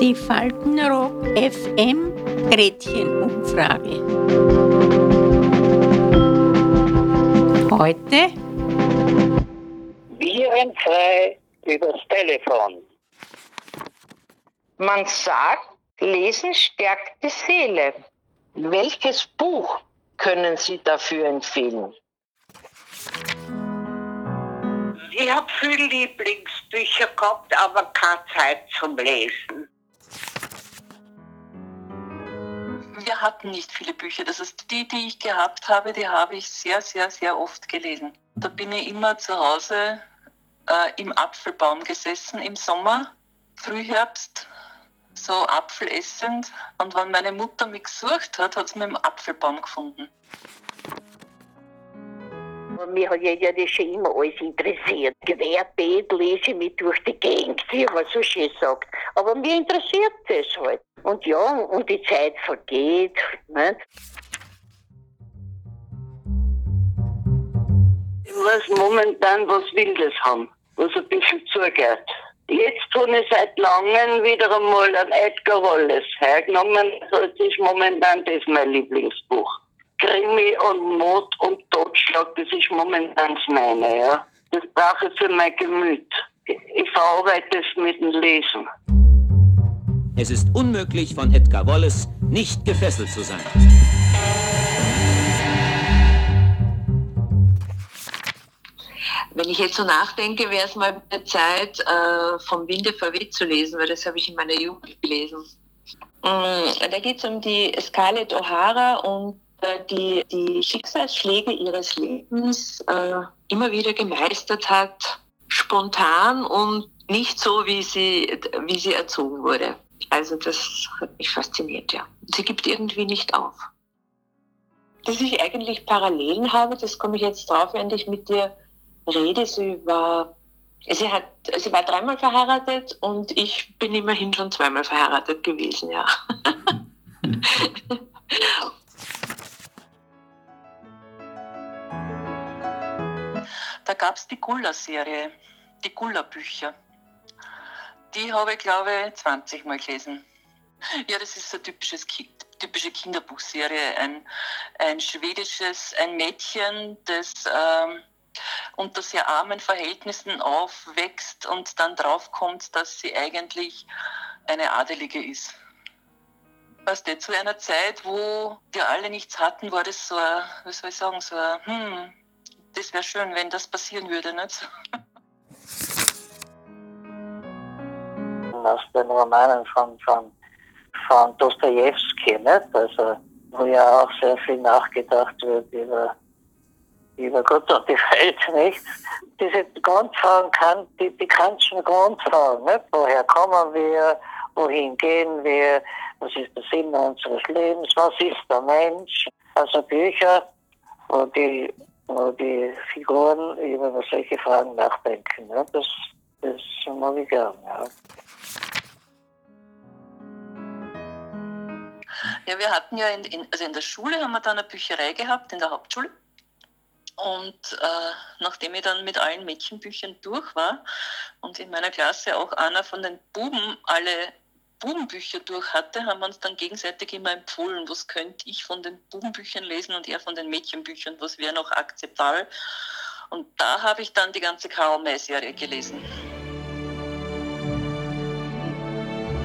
Die Faltenrock FM Gretchenumfrage. Heute Virenfrei übers Telefon. Man sagt, Lesen stärkt die Seele. Welches Buch können Sie dafür empfehlen? Ich habe viele Lieblingsbücher gehabt, aber keine Zeit zum Lesen. Wir hatten nicht viele Bücher. Das ist die, die ich gehabt habe, die habe ich sehr, sehr, sehr oft gelesen. Da bin ich immer zu Hause äh, im Apfelbaum gesessen im Sommer, Frühherbst, so Apfel essend. Und wenn meine Mutter mich gesucht hat, hat sie mich im Apfelbaum gefunden. Aber Mir hat ja, ja das schon immer alles interessiert. Querbeet lese ich mich durch die Gegend, wie man so schön sagt. Aber mir interessiert das halt. Und ja, und die Zeit vergeht. Nicht? Ich muss momentan was Wildes haben, was ein bisschen zugeht. Jetzt habe ich seit langem wieder einmal ein Edgar Wallace hergenommen. Das ist momentan das mein Lieblingsbuch. Krimi und Mord und Totschlag, das ist momentan das meine, ja. Das brauche ich für mein Gemüt. Ich verarbeite es mit dem Lesen. Es ist unmöglich, von Edgar Wallace nicht gefesselt zu sein. Wenn ich jetzt so nachdenke, wäre es mal Zeit, äh, vom Winde verweht zu lesen, weil das habe ich in meiner Jugend gelesen. Mm, da geht es um die Scarlett O'Hara und die die Schicksalsschläge ihres Lebens äh, immer wieder gemeistert hat, spontan und nicht so, wie sie, wie sie erzogen wurde. Also das hat mich fasziniert, ja. Sie gibt irgendwie nicht auf. Dass ich eigentlich Parallelen habe, das komme ich jetzt drauf, während ich mit dir rede. Sie war, sie hat, sie war dreimal verheiratet und ich bin immerhin schon zweimal verheiratet gewesen, ja. Da gab es die Gulla-Serie, die Gulla-Bücher. Die habe ich, glaube ich, 20 Mal gelesen. Ja, das ist so eine typisches Ki typische Kinderbuchserie. Ein, ein schwedisches, ein Mädchen, das ähm, unter sehr armen Verhältnissen aufwächst und dann draufkommt, dass sie eigentlich eine Adelige ist. Weißt du, zu einer Zeit, wo wir alle nichts hatten, war das so ein, wie soll ich sagen, so ein, hm, das wäre schön, wenn das passieren würde, nicht? Aus den Romanen von, von, von Dostoevsky, nicht? Also, wo ja auch sehr viel nachgedacht wird über, über Gott und die Welt, nicht? Diese Grundfragen kann, die, die Grundfragen, nicht? Woher kommen wir? Wohin gehen wir? Was ist der Sinn unseres Lebens? Was ist der Mensch? Also Bücher, wo die, die Figuren über solche Fragen nachdenken. Ja? Das, das mag ich gern. Ja. Ja, wir hatten ja in, in, also in der Schule haben wir dann eine Bücherei gehabt, in der Hauptschule. Und äh, nachdem ich dann mit allen Mädchenbüchern durch war und in meiner Klasse auch einer von den Buben alle Bubenbücher durch hatte, haben wir uns dann gegenseitig immer empfohlen, was könnte ich von den Bubenbüchern lesen und er von den Mädchenbüchern, was wäre noch akzeptabel. Und da habe ich dann die ganze Karl May-Serie gelesen.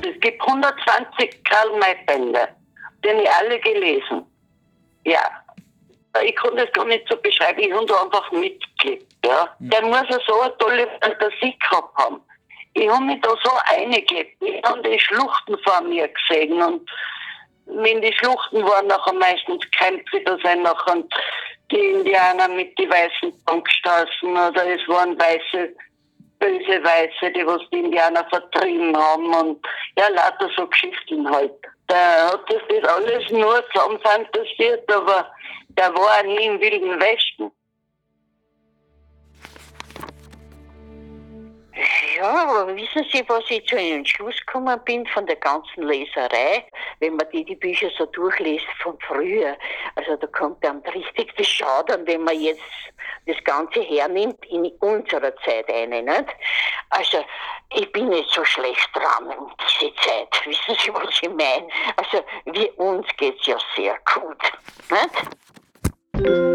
Es gibt 120 Karl May-Bände, die habe ich alle gelesen. Ja. Ich kann das gar nicht so beschreiben, ich habe da einfach mitgelebt. Ja. Der muss ja so eine tolle Fantasie gehabt haben. Ich habe mich da so eingelebt. Ich habe die Schluchten vor mir gesehen und in die Schluchten waren nachher meistens Kämpfe, da sind nachher die Indianer mit die weißen Bankstraßen oder es waren weiße, böse Weiße, die was die Indianer vertrieben haben und ja, lauter so Geschichten halt. Der hat das, das alles nur zusammen fantasiert, aber der war nie im Wilden Westen. Ja, aber wissen Sie, was ich zu einem Schluss gekommen bin von der ganzen Leserei? Wenn man die, die Bücher so durchliest von früher, also da kommt dann richtig das Schaudern, wenn man jetzt das Ganze hernimmt in unserer Zeit eine, nicht? Also, ich bin nicht so schlecht dran um diese Zeit. Wissen Sie, was ich meine? Also, wir, uns geht's ja sehr gut. Nicht?